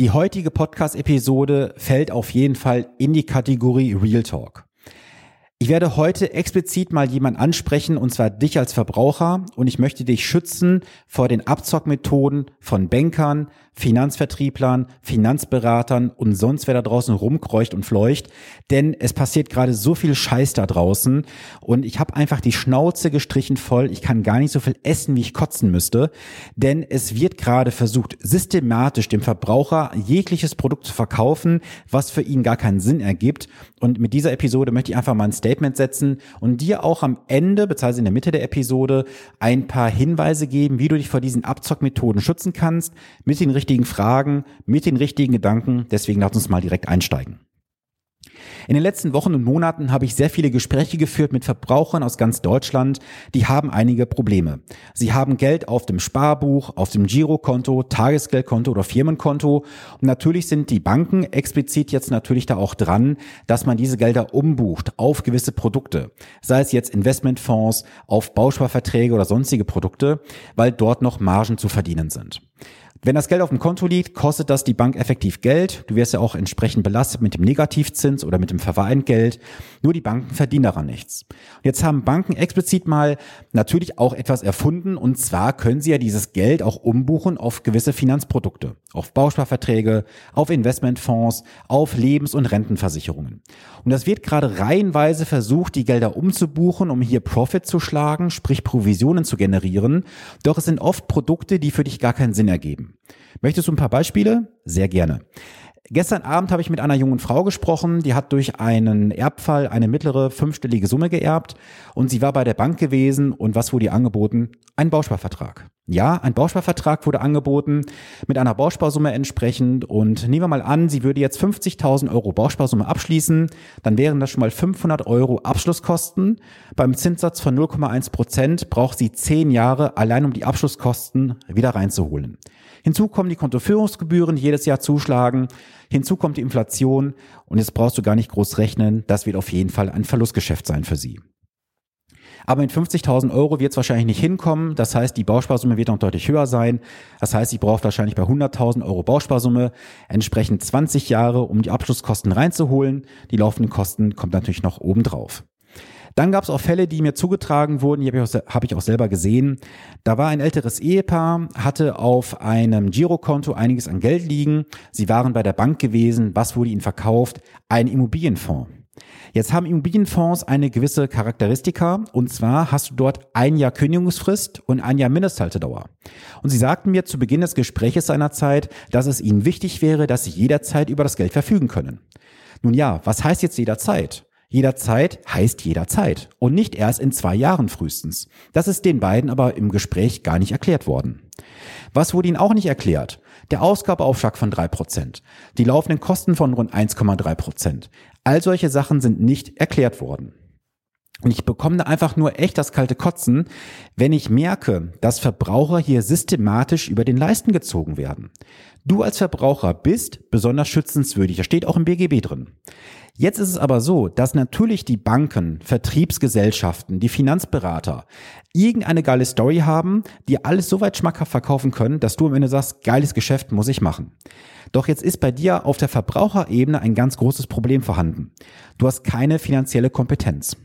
Die heutige Podcast-Episode fällt auf jeden Fall in die Kategorie Real Talk. Ich werde heute explizit mal jemand ansprechen, und zwar dich als Verbraucher, und ich möchte dich schützen vor den Abzockmethoden von Bankern, Finanzvertrieblern, Finanzberatern und sonst wer da draußen rumkreucht und fleucht, denn es passiert gerade so viel Scheiß da draußen und ich habe einfach die Schnauze gestrichen voll. Ich kann gar nicht so viel essen, wie ich kotzen müsste, denn es wird gerade versucht, systematisch dem Verbraucher jegliches Produkt zu verkaufen, was für ihn gar keinen Sinn ergibt. Und mit dieser Episode möchte ich einfach mal ein Statement setzen und dir auch am Ende, beziehungsweise in der Mitte der Episode, ein paar Hinweise geben, wie du dich vor diesen Abzockmethoden schützen kannst, mit den richtigen richtigen Fragen, mit den richtigen Gedanken. Deswegen lass uns mal direkt einsteigen. In den letzten Wochen und Monaten habe ich sehr viele Gespräche geführt mit Verbrauchern aus ganz Deutschland, die haben einige Probleme. Sie haben Geld auf dem Sparbuch, auf dem Girokonto, Tagesgeldkonto oder Firmenkonto und natürlich sind die Banken explizit jetzt natürlich da auch dran, dass man diese Gelder umbucht auf gewisse Produkte, sei es jetzt Investmentfonds, auf Bausparverträge oder sonstige Produkte, weil dort noch Margen zu verdienen sind. Wenn das Geld auf dem Konto liegt, kostet das die Bank effektiv Geld. Du wirst ja auch entsprechend belastet mit dem Negativzins oder mit dem Verwahrentgelt. Nur die Banken verdienen daran nichts. jetzt haben Banken explizit mal natürlich auch etwas erfunden und zwar können sie ja dieses Geld auch umbuchen auf gewisse Finanzprodukte, auf Bausparverträge, auf Investmentfonds, auf Lebens- und Rentenversicherungen. Und das wird gerade reihenweise versucht, die Gelder umzubuchen, um hier Profit zu schlagen, sprich Provisionen zu generieren. Doch es sind oft Produkte, die für dich gar keinen Sinn ergeben. Möchtest du ein paar Beispiele? Sehr gerne. Gestern Abend habe ich mit einer jungen Frau gesprochen, die hat durch einen Erbfall eine mittlere fünfstellige Summe geerbt und sie war bei der Bank gewesen und was wurde ihr angeboten? Ein Bausparvertrag. Ja, ein Bausparvertrag wurde angeboten mit einer Bausparsumme entsprechend und nehmen wir mal an, sie würde jetzt 50.000 Euro Bausparsumme abschließen, dann wären das schon mal 500 Euro Abschlusskosten. Beim Zinssatz von 0,1 Prozent braucht sie zehn Jahre allein, um die Abschlusskosten wieder reinzuholen. Hinzu kommen die Kontoführungsgebühren, die jedes Jahr zuschlagen. Hinzu kommt die Inflation und jetzt brauchst du gar nicht groß rechnen. Das wird auf jeden Fall ein Verlustgeschäft sein für sie. Aber mit 50.000 Euro wird es wahrscheinlich nicht hinkommen. Das heißt, die Bausparsumme wird noch deutlich höher sein. Das heißt, sie braucht wahrscheinlich bei 100.000 Euro Bausparsumme entsprechend 20 Jahre, um die Abschlusskosten reinzuholen. Die laufenden Kosten kommt natürlich noch oben drauf. Dann gab es auch Fälle, die mir zugetragen wurden, die habe ich, auch, hab ich auch selber gesehen. Da war ein älteres Ehepaar, hatte auf einem Girokonto einiges an Geld liegen. Sie waren bei der Bank gewesen. Was wurde ihnen verkauft? Ein Immobilienfonds. Jetzt haben Immobilienfonds eine gewisse Charakteristika und zwar hast du dort ein Jahr Kündigungsfrist und ein Jahr Mindesthaltedauer. Und sie sagten mir zu Beginn des Gespräches seinerzeit, dass es ihnen wichtig wäre, dass sie jederzeit über das Geld verfügen können. Nun ja, was heißt jetzt jederzeit? Jederzeit heißt jederzeit und nicht erst in zwei Jahren frühestens. Das ist den beiden aber im Gespräch gar nicht erklärt worden. Was wurde ihnen auch nicht erklärt? Der Ausgabeaufschlag von drei Prozent, die laufenden Kosten von rund 1,3%. Prozent. All solche Sachen sind nicht erklärt worden. Und ich bekomme da einfach nur echt das kalte Kotzen, wenn ich merke, dass Verbraucher hier systematisch über den Leisten gezogen werden. Du als Verbraucher bist besonders schützenswürdig. Das steht auch im BGB drin. Jetzt ist es aber so, dass natürlich die Banken, Vertriebsgesellschaften, die Finanzberater irgendeine geile Story haben, die alles so weit schmackhaft verkaufen können, dass du am Ende sagst, geiles Geschäft muss ich machen. Doch jetzt ist bei dir auf der Verbraucherebene ein ganz großes Problem vorhanden. Du hast keine finanzielle Kompetenz.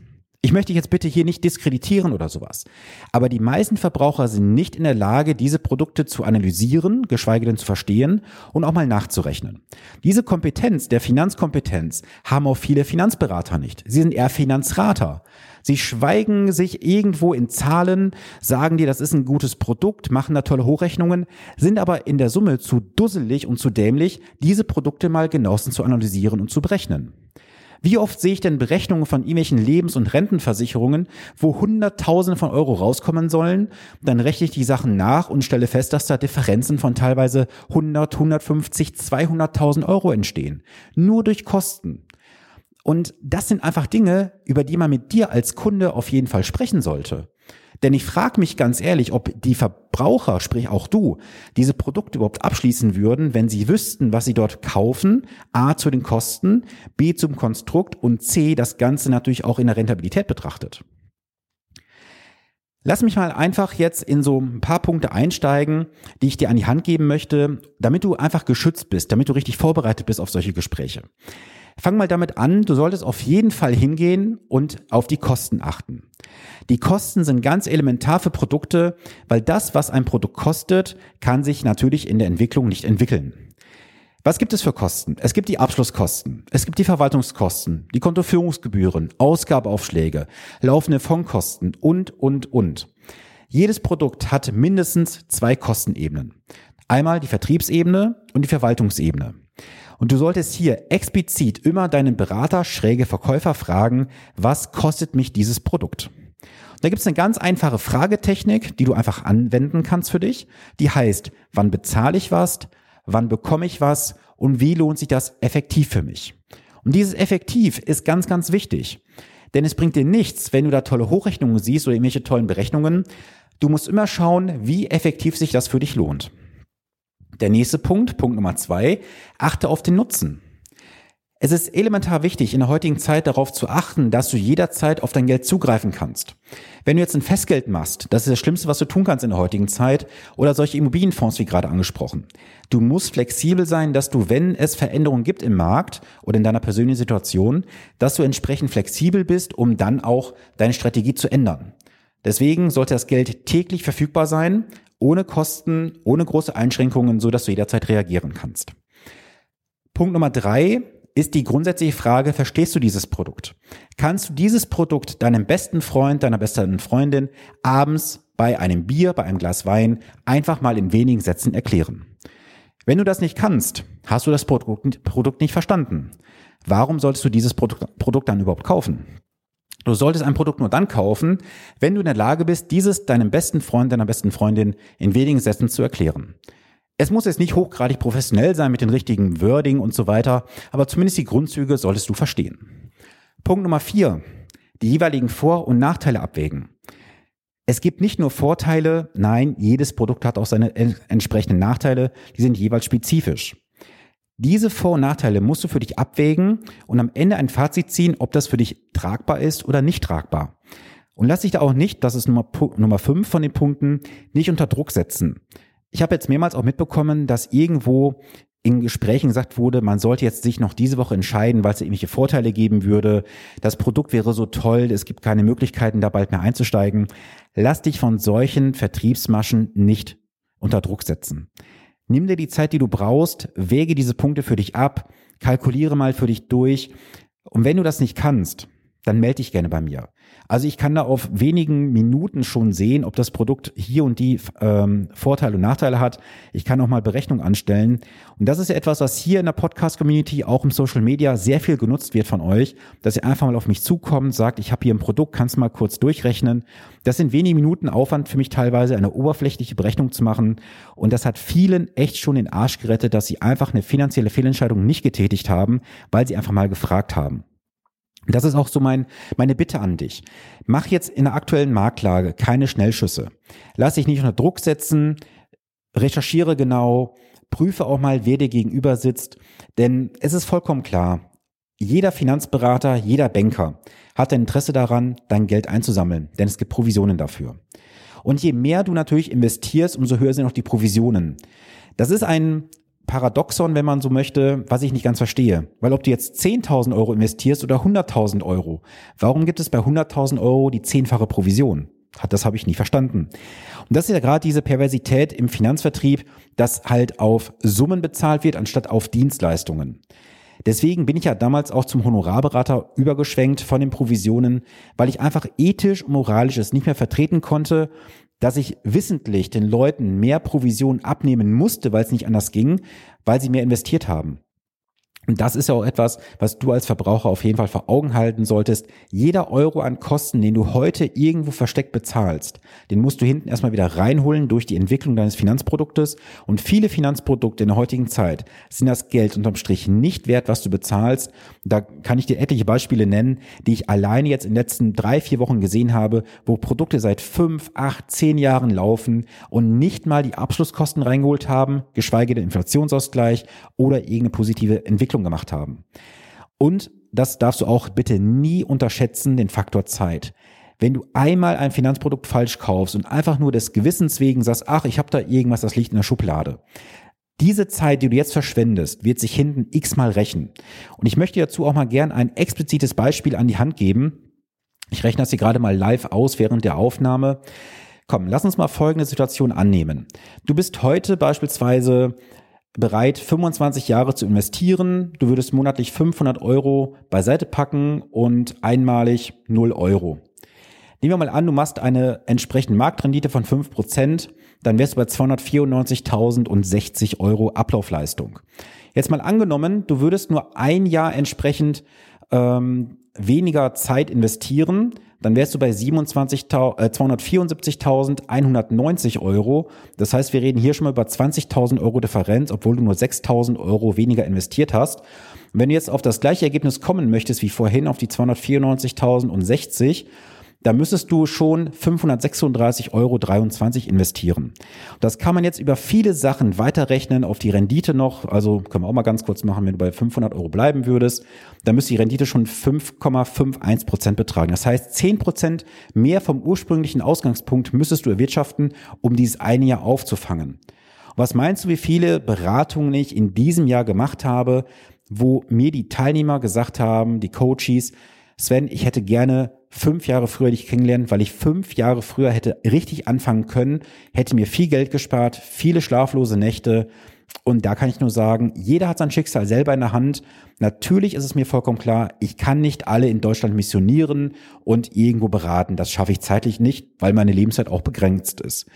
Ich möchte jetzt bitte hier nicht diskreditieren oder sowas. Aber die meisten Verbraucher sind nicht in der Lage, diese Produkte zu analysieren, geschweige denn zu verstehen und auch mal nachzurechnen. Diese Kompetenz, der Finanzkompetenz, haben auch viele Finanzberater nicht. Sie sind eher Finanzrater. Sie schweigen sich irgendwo in Zahlen, sagen dir, das ist ein gutes Produkt, machen da tolle Hochrechnungen, sind aber in der Summe zu dusselig und zu dämlich, diese Produkte mal genauestens zu analysieren und zu berechnen. Wie oft sehe ich denn Berechnungen von irgendwelchen Lebens- und Rentenversicherungen, wo Hunderttausende von Euro rauskommen sollen? Dann rechne ich die Sachen nach und stelle fest, dass da Differenzen von teilweise 100, 150, 200.000 Euro entstehen. Nur durch Kosten. Und das sind einfach Dinge, über die man mit dir als Kunde auf jeden Fall sprechen sollte. Denn ich frage mich ganz ehrlich, ob die Verbraucher, sprich auch du, diese Produkte überhaupt abschließen würden, wenn sie wüssten, was sie dort kaufen, a zu den Kosten, b zum Konstrukt und c das Ganze natürlich auch in der Rentabilität betrachtet. Lass mich mal einfach jetzt in so ein paar Punkte einsteigen, die ich dir an die Hand geben möchte, damit du einfach geschützt bist, damit du richtig vorbereitet bist auf solche Gespräche. Fang mal damit an, du solltest auf jeden Fall hingehen und auf die Kosten achten. Die Kosten sind ganz elementar für Produkte, weil das, was ein Produkt kostet, kann sich natürlich in der Entwicklung nicht entwickeln. Was gibt es für Kosten? Es gibt die Abschlusskosten, es gibt die Verwaltungskosten, die Kontoführungsgebühren, Ausgabeaufschläge, laufende Fondkosten und, und, und. Jedes Produkt hat mindestens zwei Kostenebenen. Einmal die Vertriebsebene und die Verwaltungsebene. Und du solltest hier explizit immer deinen Berater, schräge Verkäufer fragen, was kostet mich dieses Produkt? Da gibt es eine ganz einfache Fragetechnik, die du einfach anwenden kannst für dich. Die heißt, wann bezahle ich was? wann bekomme ich was und wie lohnt sich das effektiv für mich. Und dieses effektiv ist ganz, ganz wichtig. Denn es bringt dir nichts, wenn du da tolle Hochrechnungen siehst oder irgendwelche tollen Berechnungen. Du musst immer schauen, wie effektiv sich das für dich lohnt. Der nächste Punkt, Punkt Nummer zwei, achte auf den Nutzen. Es ist elementar wichtig, in der heutigen Zeit darauf zu achten, dass du jederzeit auf dein Geld zugreifen kannst. Wenn du jetzt ein Festgeld machst, das ist das Schlimmste, was du tun kannst in der heutigen Zeit, oder solche Immobilienfonds wie gerade angesprochen. Du musst flexibel sein, dass du, wenn es Veränderungen gibt im Markt oder in deiner persönlichen Situation, dass du entsprechend flexibel bist, um dann auch deine Strategie zu ändern. Deswegen sollte das Geld täglich verfügbar sein, ohne Kosten, ohne große Einschränkungen, so dass du jederzeit reagieren kannst. Punkt Nummer drei, ist die grundsätzliche Frage, verstehst du dieses Produkt? Kannst du dieses Produkt deinem besten Freund, deiner besten Freundin abends bei einem Bier, bei einem Glas Wein einfach mal in wenigen Sätzen erklären? Wenn du das nicht kannst, hast du das Produkt nicht verstanden. Warum solltest du dieses Produkt dann überhaupt kaufen? Du solltest ein Produkt nur dann kaufen, wenn du in der Lage bist, dieses deinem besten Freund, deiner besten Freundin in wenigen Sätzen zu erklären. Es muss jetzt nicht hochgradig professionell sein mit den richtigen Wording und so weiter, aber zumindest die Grundzüge solltest du verstehen. Punkt Nummer vier. Die jeweiligen Vor- und Nachteile abwägen. Es gibt nicht nur Vorteile, nein, jedes Produkt hat auch seine entsprechenden Nachteile, die sind jeweils spezifisch. Diese Vor- und Nachteile musst du für dich abwägen und am Ende ein Fazit ziehen, ob das für dich tragbar ist oder nicht tragbar. Und lass dich da auch nicht, das ist Nummer, Nummer fünf von den Punkten, nicht unter Druck setzen. Ich habe jetzt mehrmals auch mitbekommen, dass irgendwo in Gesprächen gesagt wurde, man sollte jetzt sich noch diese Woche entscheiden, weil es irgendwelche Vorteile geben würde. Das Produkt wäre so toll, es gibt keine Möglichkeiten, da bald mehr einzusteigen. Lass dich von solchen Vertriebsmaschen nicht unter Druck setzen. Nimm dir die Zeit, die du brauchst, wäge diese Punkte für dich ab, kalkuliere mal für dich durch. Und wenn du das nicht kannst, dann melde dich gerne bei mir. Also ich kann da auf wenigen Minuten schon sehen, ob das Produkt hier und die ähm, Vorteile und Nachteile hat. Ich kann auch mal Berechnung anstellen. Und das ist etwas, was hier in der Podcast-Community, auch im Social Media, sehr viel genutzt wird von euch, dass ihr einfach mal auf mich zukommt, sagt, ich habe hier ein Produkt, kannst mal kurz durchrechnen. Das sind wenige Minuten Aufwand für mich teilweise, eine oberflächliche Berechnung zu machen. Und das hat vielen echt schon den Arsch gerettet, dass sie einfach eine finanzielle Fehlentscheidung nicht getätigt haben, weil sie einfach mal gefragt haben. Das ist auch so mein, meine Bitte an dich. Mach jetzt in der aktuellen Marktlage keine Schnellschüsse. Lass dich nicht unter Druck setzen, recherchiere genau, prüfe auch mal, wer dir gegenüber sitzt, denn es ist vollkommen klar, jeder Finanzberater, jeder Banker hat ein Interesse daran, dein Geld einzusammeln, denn es gibt Provisionen dafür. Und je mehr du natürlich investierst, umso höher sind auch die Provisionen. Das ist ein Paradoxon, wenn man so möchte, was ich nicht ganz verstehe. Weil ob du jetzt 10.000 Euro investierst oder 100.000 Euro, warum gibt es bei 100.000 Euro die zehnfache Provision? Das habe ich nie verstanden. Und das ist ja gerade diese Perversität im Finanzvertrieb, dass halt auf Summen bezahlt wird, anstatt auf Dienstleistungen. Deswegen bin ich ja damals auch zum Honorarberater übergeschwenkt von den Provisionen, weil ich einfach ethisch und moralisch es nicht mehr vertreten konnte, dass ich wissentlich den Leuten mehr Provision abnehmen musste, weil es nicht anders ging, weil sie mehr investiert haben. Und das ist ja auch etwas, was du als Verbraucher auf jeden Fall vor Augen halten solltest. Jeder Euro an Kosten, den du heute irgendwo versteckt bezahlst, den musst du hinten erstmal wieder reinholen durch die Entwicklung deines Finanzproduktes. Und viele Finanzprodukte in der heutigen Zeit sind das Geld unterm Strich nicht wert, was du bezahlst. Da kann ich dir etliche Beispiele nennen, die ich alleine jetzt in den letzten drei, vier Wochen gesehen habe, wo Produkte seit fünf, acht, zehn Jahren laufen und nicht mal die Abschlusskosten reingeholt haben, geschweige den Inflationsausgleich oder irgendeine positive Entwicklung Entwicklung gemacht haben. Und das darfst du auch bitte nie unterschätzen, den Faktor Zeit. wenn du einmal ein Finanzprodukt falsch kaufst und einfach nur des Gewissens wegen sagst, ach, ich habe da irgendwas, das liegt in der Schublade. Diese Zeit, die du jetzt verschwendest, wird sich hinten x-mal rächen. Und ich möchte dazu auch mal gern ein explizites Beispiel an die Hand geben. Ich rechne das hier gerade mal live aus während der Aufnahme. Komm, lass uns mal folgende Situation annehmen. Du bist heute beispielsweise bereit, 25 Jahre zu investieren. Du würdest monatlich 500 Euro beiseite packen und einmalig 0 Euro. Nehmen wir mal an, du machst eine entsprechende Marktrendite von 5%, dann wärst du bei 294.060 Euro Ablaufleistung. Jetzt mal angenommen, du würdest nur ein Jahr entsprechend ähm, weniger Zeit investieren, dann wärst du bei 27, äh, 274.190 Euro. Das heißt, wir reden hier schon mal über 20.000 Euro Differenz, obwohl du nur 6.000 Euro weniger investiert hast. wenn du jetzt auf das gleiche Ergebnis kommen möchtest wie vorhin, auf die 294.060, da müsstest du schon 536,23 Euro investieren. Das kann man jetzt über viele Sachen weiterrechnen auf die Rendite noch. Also können wir auch mal ganz kurz machen, wenn du bei 500 Euro bleiben würdest, dann müsste die Rendite schon 5,51 Prozent betragen. Das heißt, 10 Prozent mehr vom ursprünglichen Ausgangspunkt müsstest du erwirtschaften, um dieses eine Jahr aufzufangen. Was meinst du, wie viele Beratungen ich in diesem Jahr gemacht habe, wo mir die Teilnehmer gesagt haben, die Coaches, Sven, ich hätte gerne fünf Jahre früher dich kennengelernt, weil ich fünf Jahre früher hätte richtig anfangen können, hätte mir viel Geld gespart, viele schlaflose Nächte. Und da kann ich nur sagen, jeder hat sein Schicksal selber in der Hand. Natürlich ist es mir vollkommen klar, ich kann nicht alle in Deutschland missionieren und irgendwo beraten. Das schaffe ich zeitlich nicht, weil meine Lebenszeit auch begrenzt ist.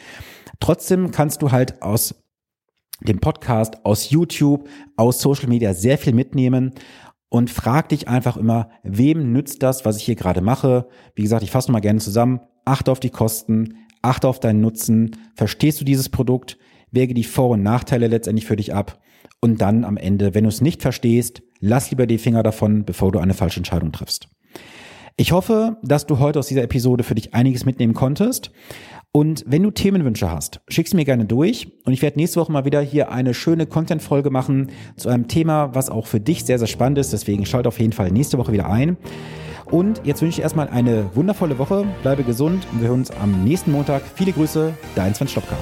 Trotzdem kannst du halt aus dem Podcast, aus YouTube, aus Social Media sehr viel mitnehmen und frag dich einfach immer, wem nützt das, was ich hier gerade mache? Wie gesagt, ich fasse mal gerne zusammen. Achte auf die Kosten, achte auf deinen Nutzen. Verstehst du dieses Produkt? Wäge die Vor- und Nachteile letztendlich für dich ab. Und dann am Ende, wenn du es nicht verstehst, lass lieber die Finger davon, bevor du eine falsche Entscheidung triffst. Ich hoffe, dass du heute aus dieser Episode für dich einiges mitnehmen konntest. Und wenn du Themenwünsche hast, schick's mir gerne durch. Und ich werde nächste Woche mal wieder hier eine schöne Content-Folge machen zu einem Thema, was auch für dich sehr, sehr spannend ist. Deswegen schalt auf jeden Fall nächste Woche wieder ein. Und jetzt wünsche ich erstmal eine wundervolle Woche. Bleibe gesund und wir hören uns am nächsten Montag. Viele Grüße, dein Sven Stopka.